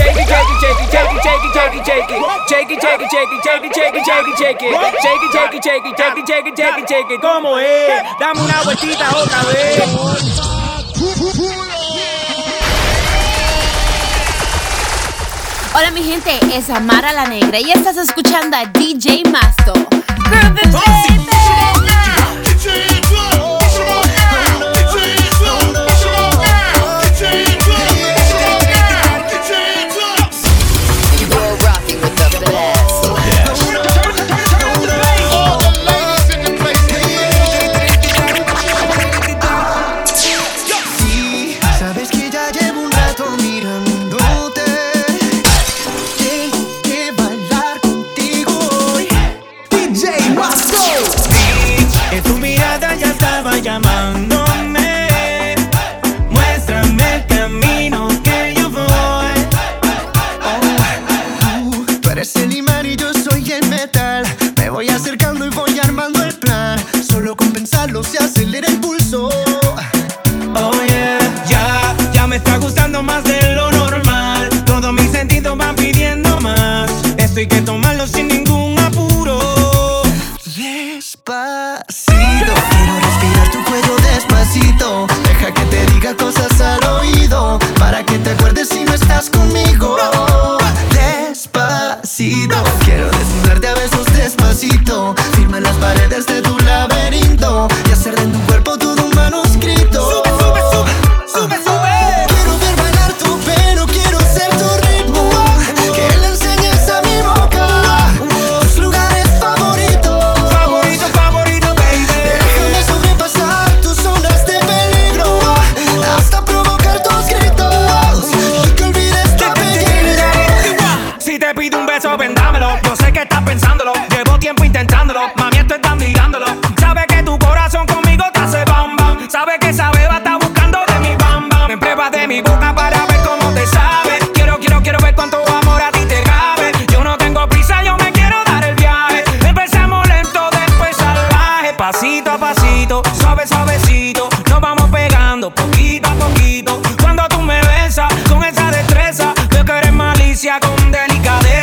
Shake it, shake it, shake it, shake it, shake it, shake it, shake it. Shake it, shake it, shake it, shake it, shake it, shake it, shake it. Shake it, shake it, shake it, shake it, shake it, shake it, shake it. ¿Cómo es? Dame una vueltita otra vez. Hola mi gente, es Amara la Negra y estás escuchando a DJ Masto. Groove que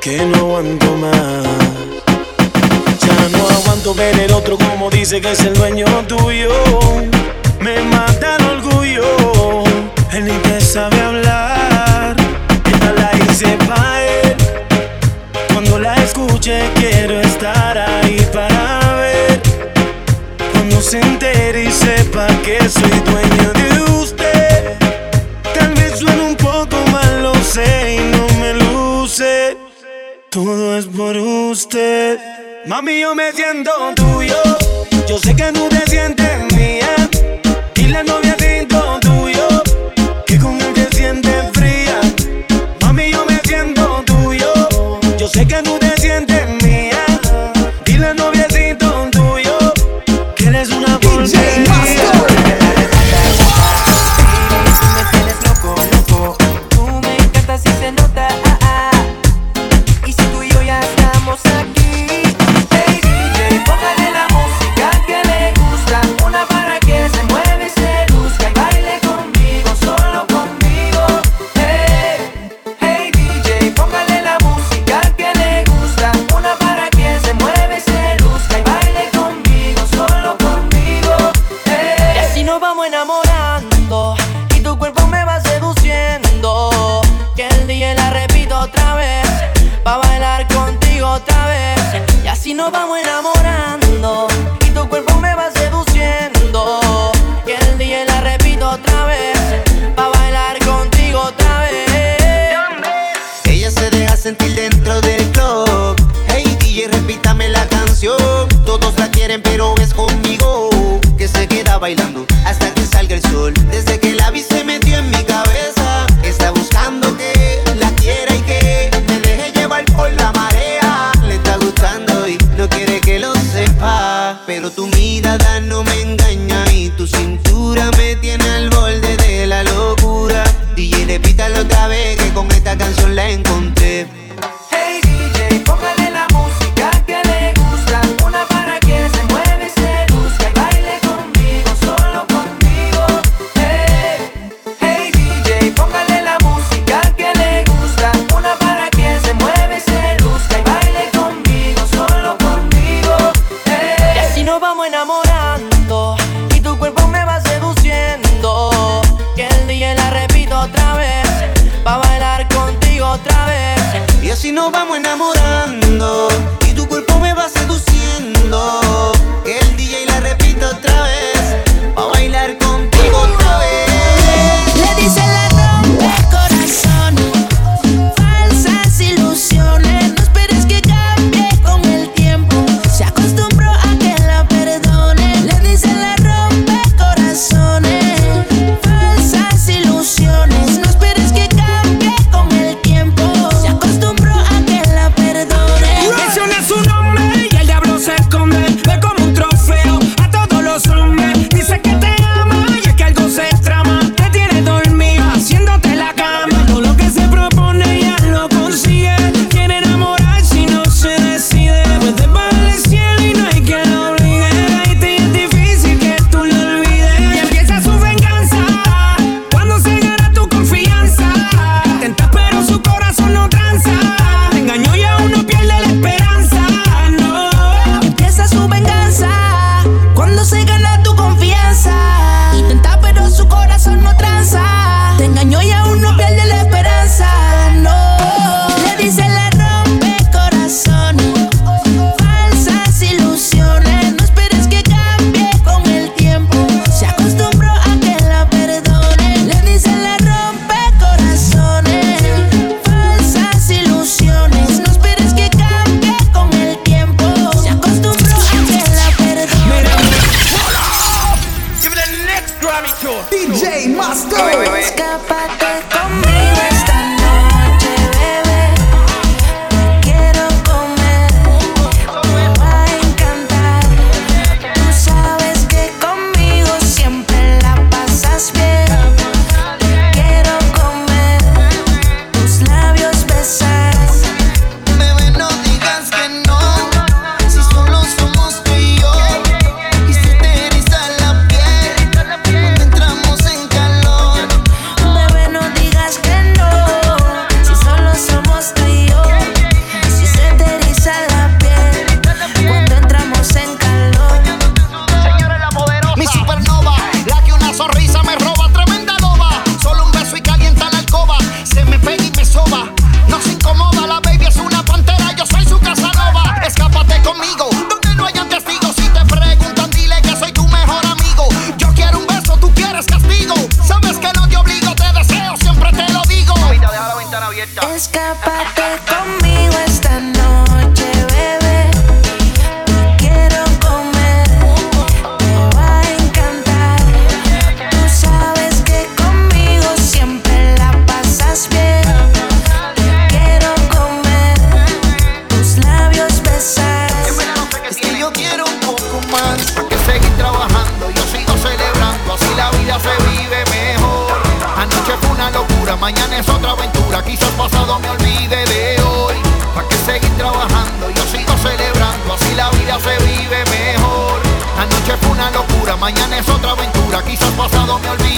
que no aguanto más. Ya no aguanto ver el otro como dice que es el dueño tuyo. Me mata el orgullo, él ni te sabe hablar. Esta la hice pa' él. Cuando la escuche quiero estar ahí para ver. Cuando se entere y sepa que soy dueño. mami, yo me siento tuyo. Yo sé que no te sientes.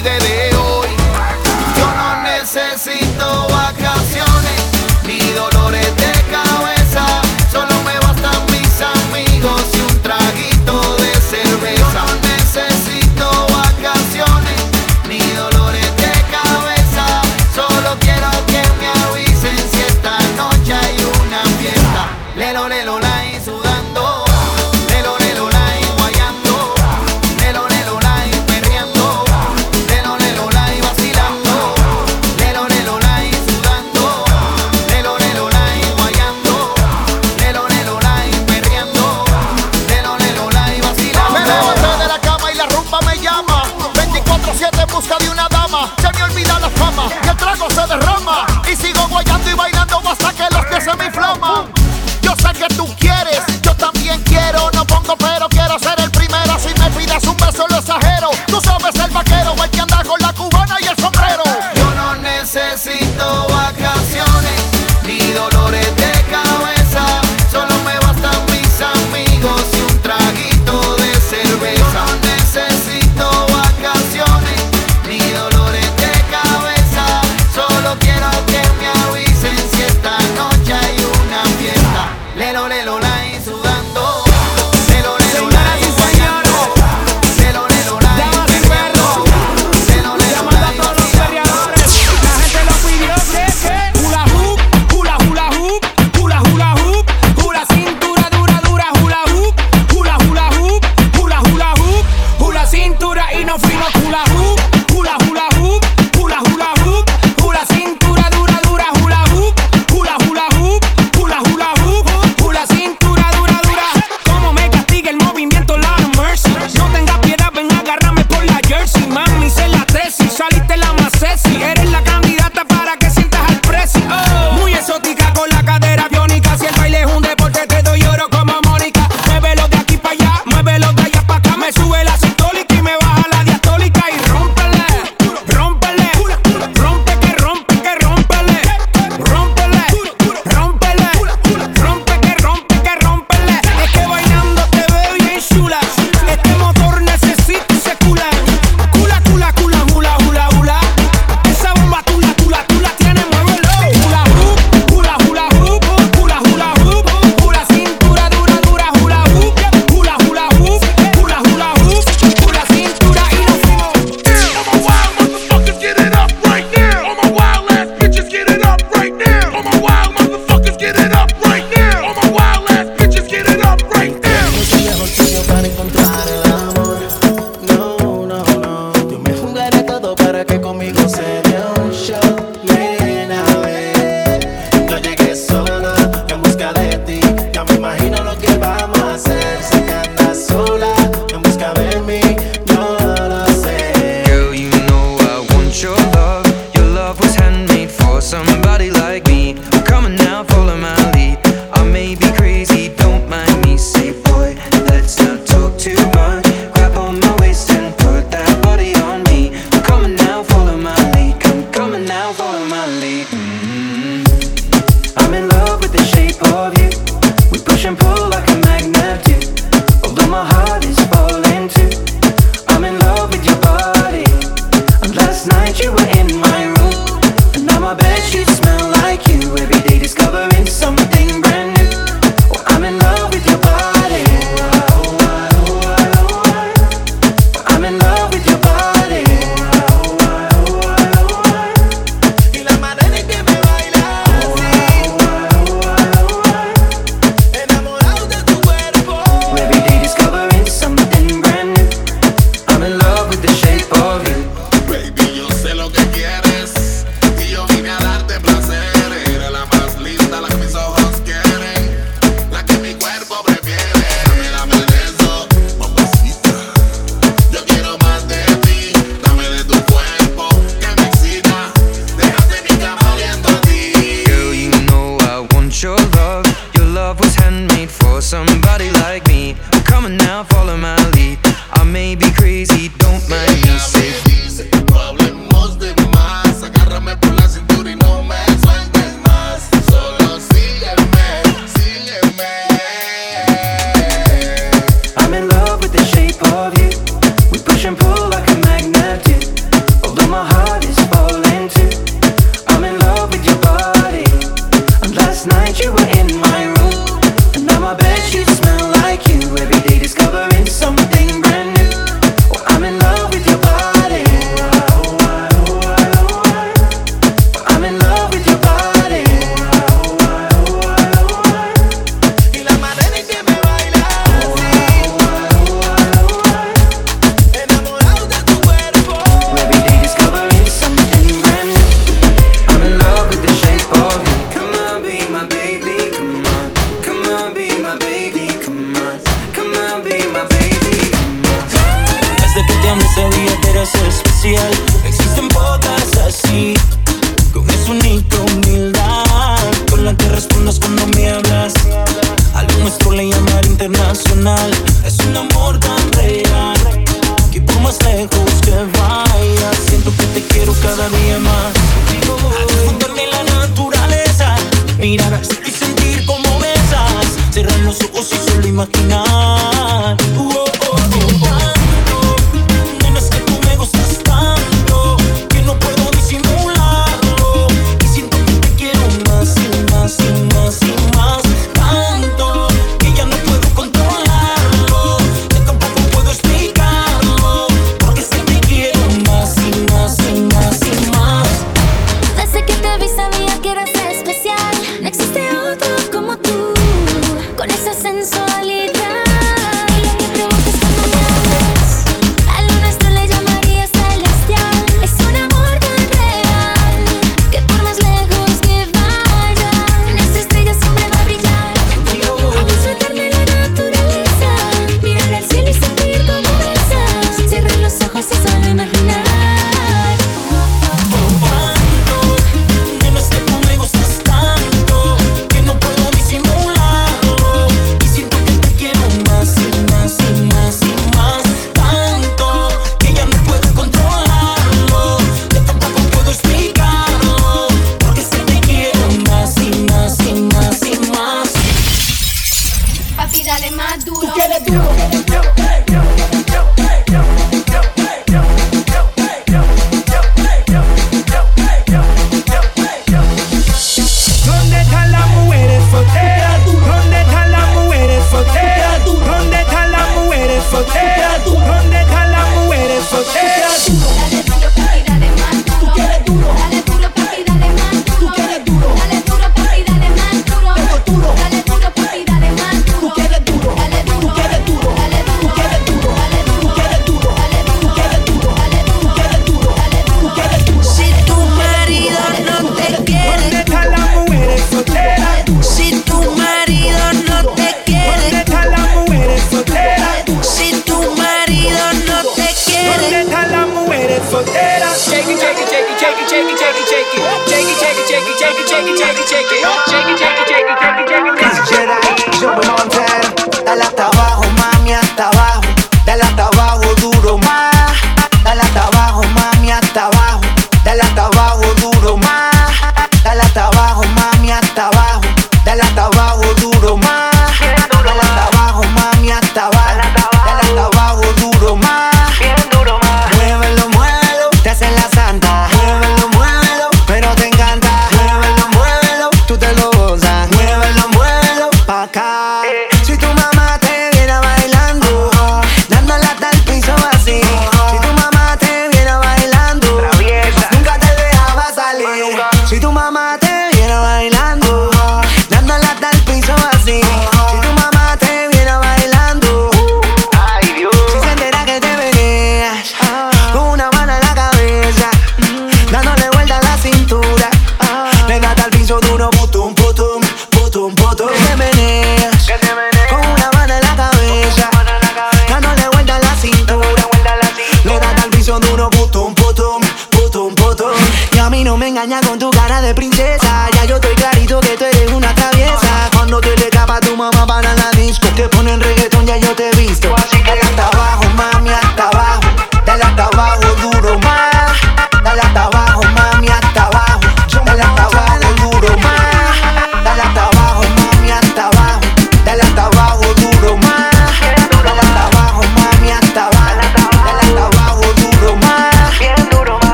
Olvide de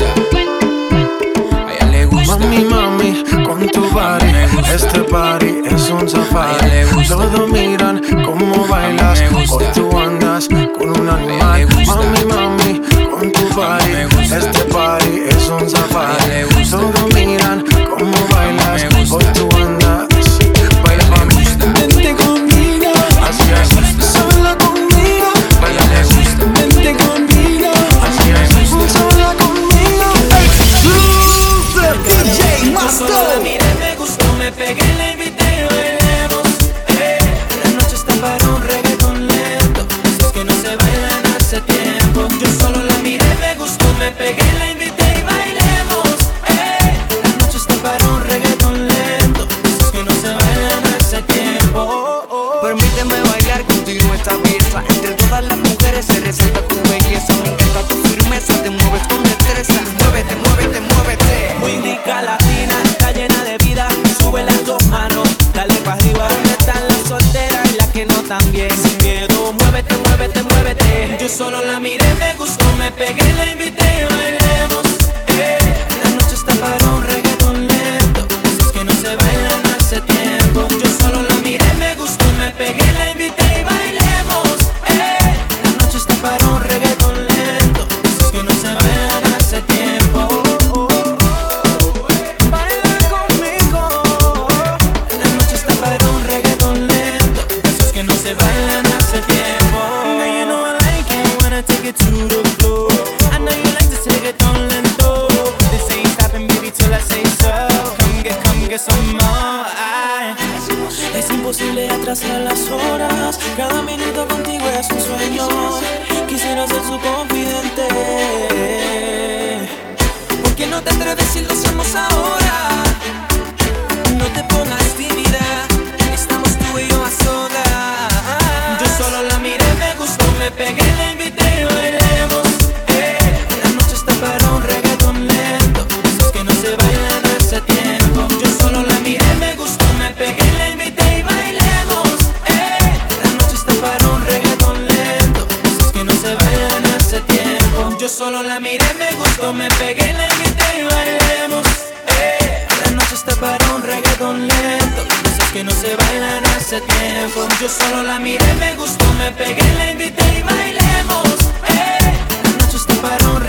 gusta. A le gusta. Mami, mami, con tu body, este body pegué la guitarra y bailemos. Eh. La noche está para un reggaetón lento. Cosas que no se bailan hace tiempo. Yo solo la miré, me gustó, me pegué, la invité y bailemos. Eh. La noche está para un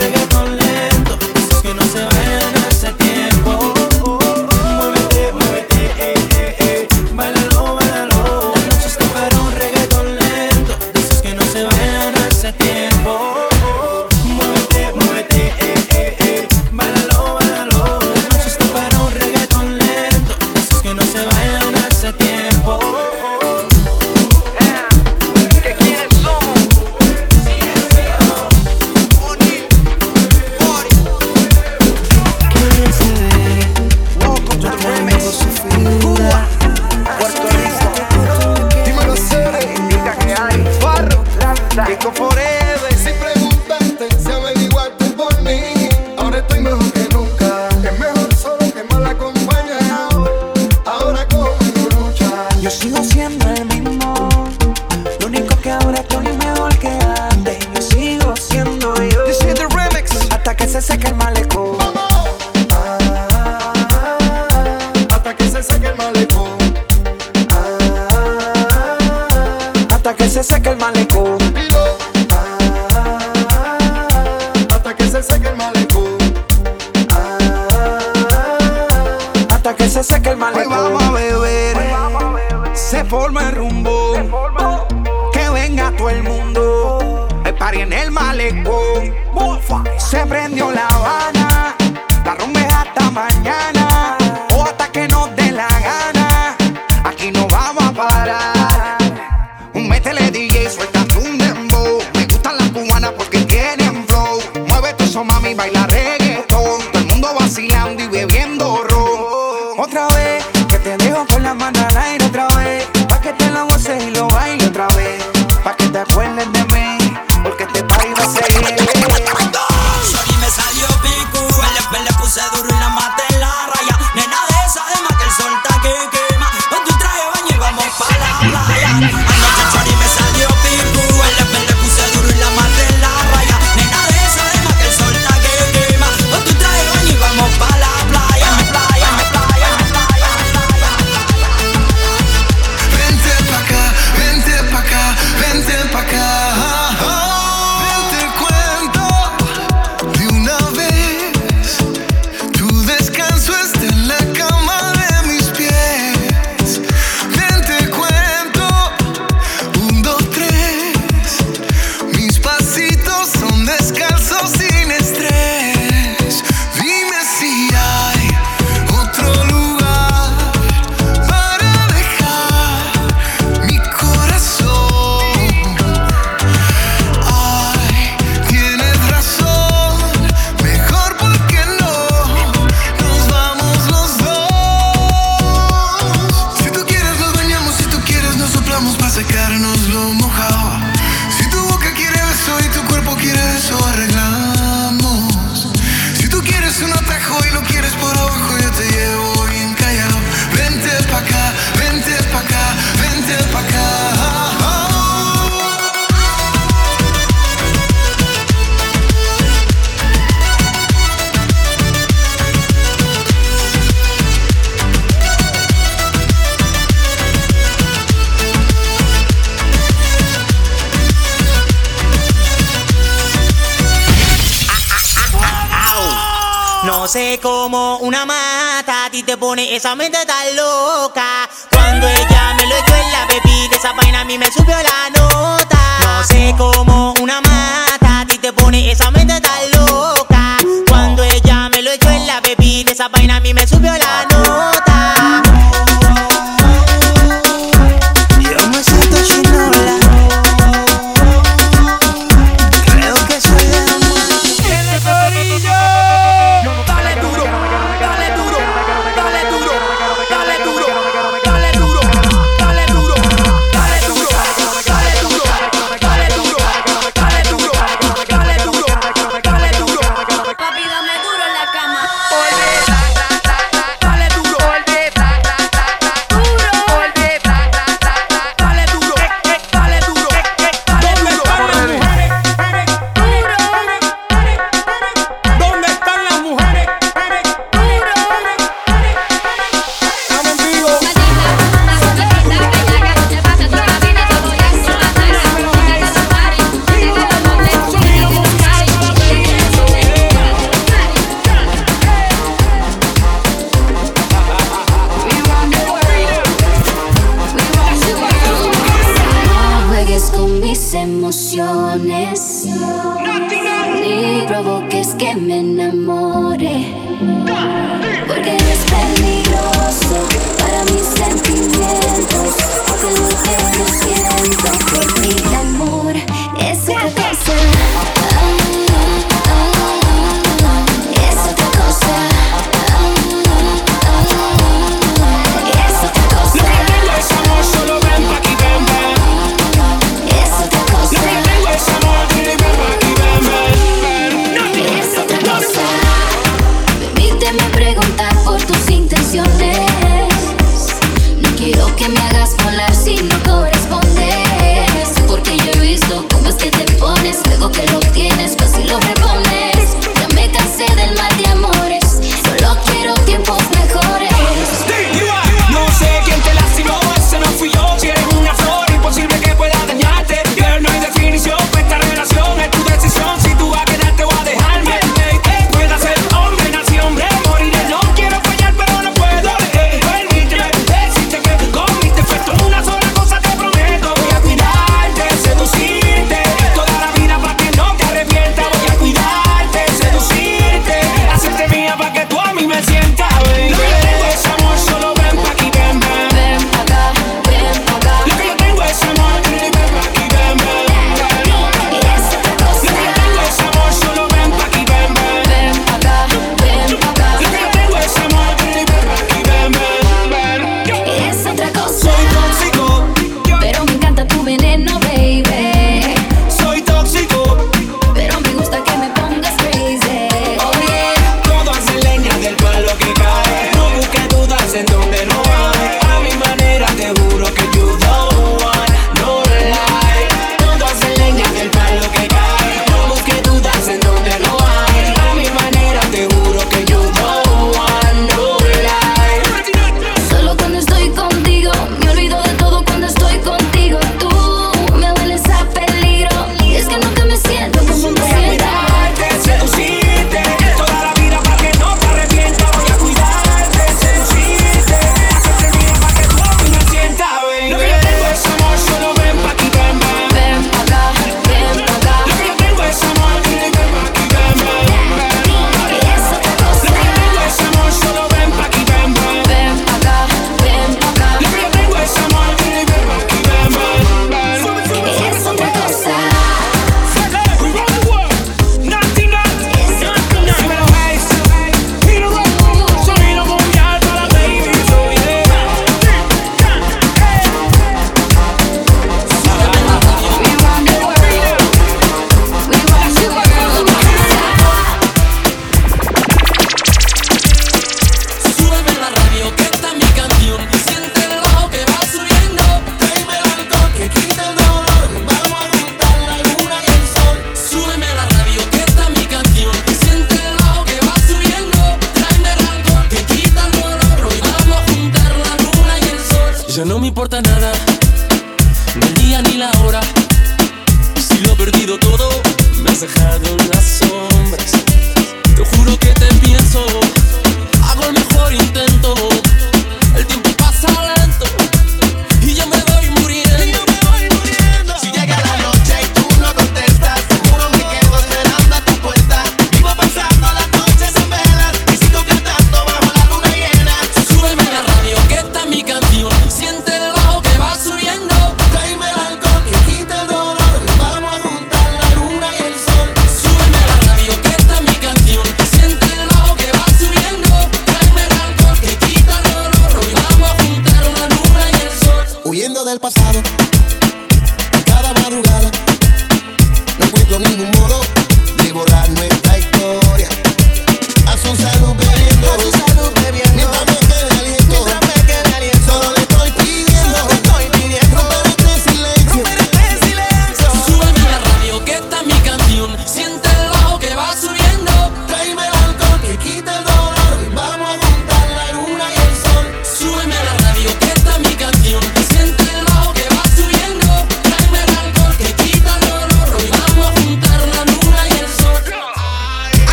Sé como una mata, a ti te pone esa mente tan loca. Cuando ella me lo echó en la bebida, esa vaina a mí me subió la nota. No sé como una mata, a ti te pone esa mente tan loca. Cuando ella me lo echó en la bebida, esa vaina a mí me subió la nota.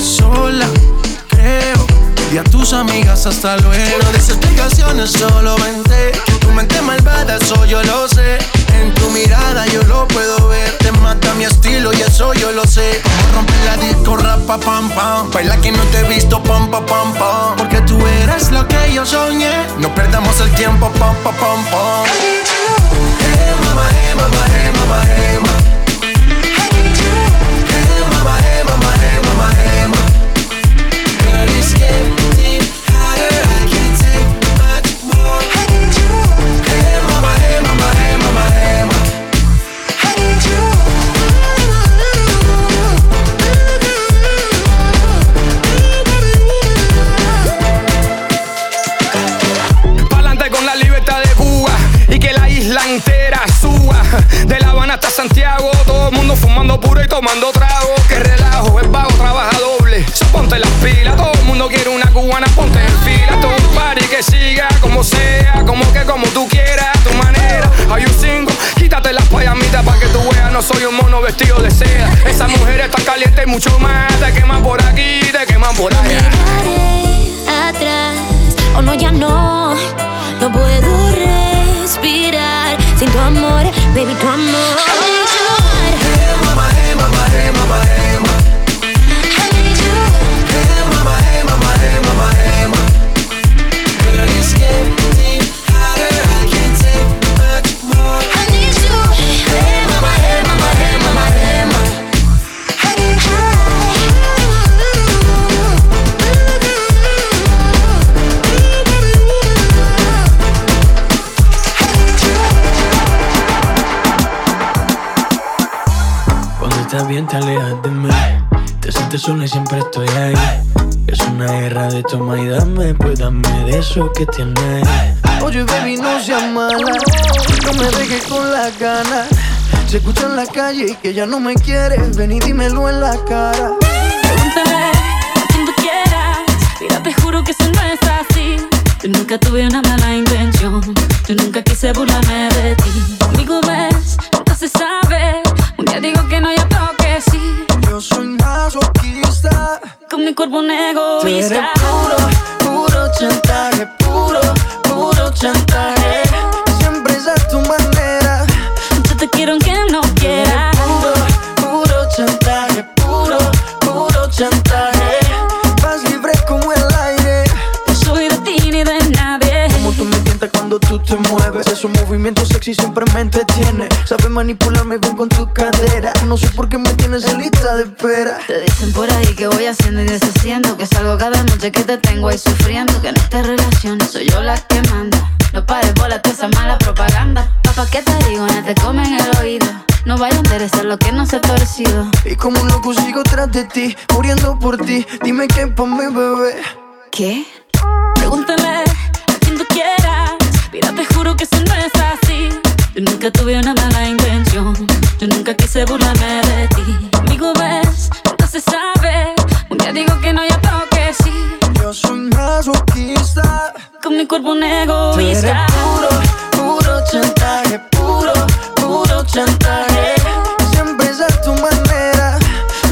Sola, creo, y a tus amigas hasta luego. No des explicaciones, solo vente. Tu mente malvada, eso yo lo sé. En tu mirada yo lo puedo ver. Te mata mi estilo y eso yo lo sé. Como romper la disco, rapa, pam, pam. Baila que no te he visto, pam, pam, pam. Porque tú eres lo que yo soñé. No perdamos el tiempo, pam, pam, pam, pam. Hey, mama, hey, mama, hey, mama, hey. Y tomando trago. Que relajo, el vago trabaja doble. Ponte las pilas, todo el mundo quiere una cubana, ponte en fila. Todo un party que siga como sea, como que como tú quieras, tu manera. Hay un single, quítate las payamitas para que tú veas, no soy un mono vestido de seda. Esa mujer está caliente y mucho más, te queman siempre estoy ahí Es una guerra de toma y dame Pues dame de eso que tienes Oye, baby, no seas mala. No me dejes con las ganas. Se escucha en la calle y que ya no me quieres. Ven y dímelo en la cara. Pregúntale a quien tú quieras. Mira, te juro que eso no es así. Yo nunca tuve una mala intención. Yo nunca quise burlarme de ti. Conmigo ves, nunca se sabe. Un día digo que no, y otro que sí. Yo soy masoquista. Con mi cuerpo un Tú eres egoísta. puro, puro chantaje. Puro, puro chantaje. Sexy siempre me entretiene. Sabes manipularme bien con tu cadera. No sé por qué me tienes en lista de espera. Te dicen por ahí que voy haciendo y deshaciendo. Que salgo cada noche que te tengo ahí sufriendo. Que en esta relación soy yo la que manda. No pares bola toda esa mala propaganda. Papá, ¿qué te digo? No te comen el oído. No vaya a interesar lo que no se ha torcido. Y como un loco sigo tras de ti, muriendo por ti. Dime qué pa' mi bebé. ¿Qué? Pregúntale a quien tú quieras. Mira, te juro que eso no es así. Yo nunca tuve una mala intención. Yo nunca quise burlarme de ti. Conmigo ves, nunca se sabe. Un día digo que no, y otro que sí. Yo soy masoquista. Con mi cuerpo un egoísta. puro, puro chantaje. Puro, puro chantaje. Siempre es a tu manera.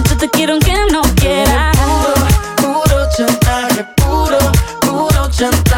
Yo te quiero aunque no quieras. Puro, puro chantaje. Puro, puro chantaje.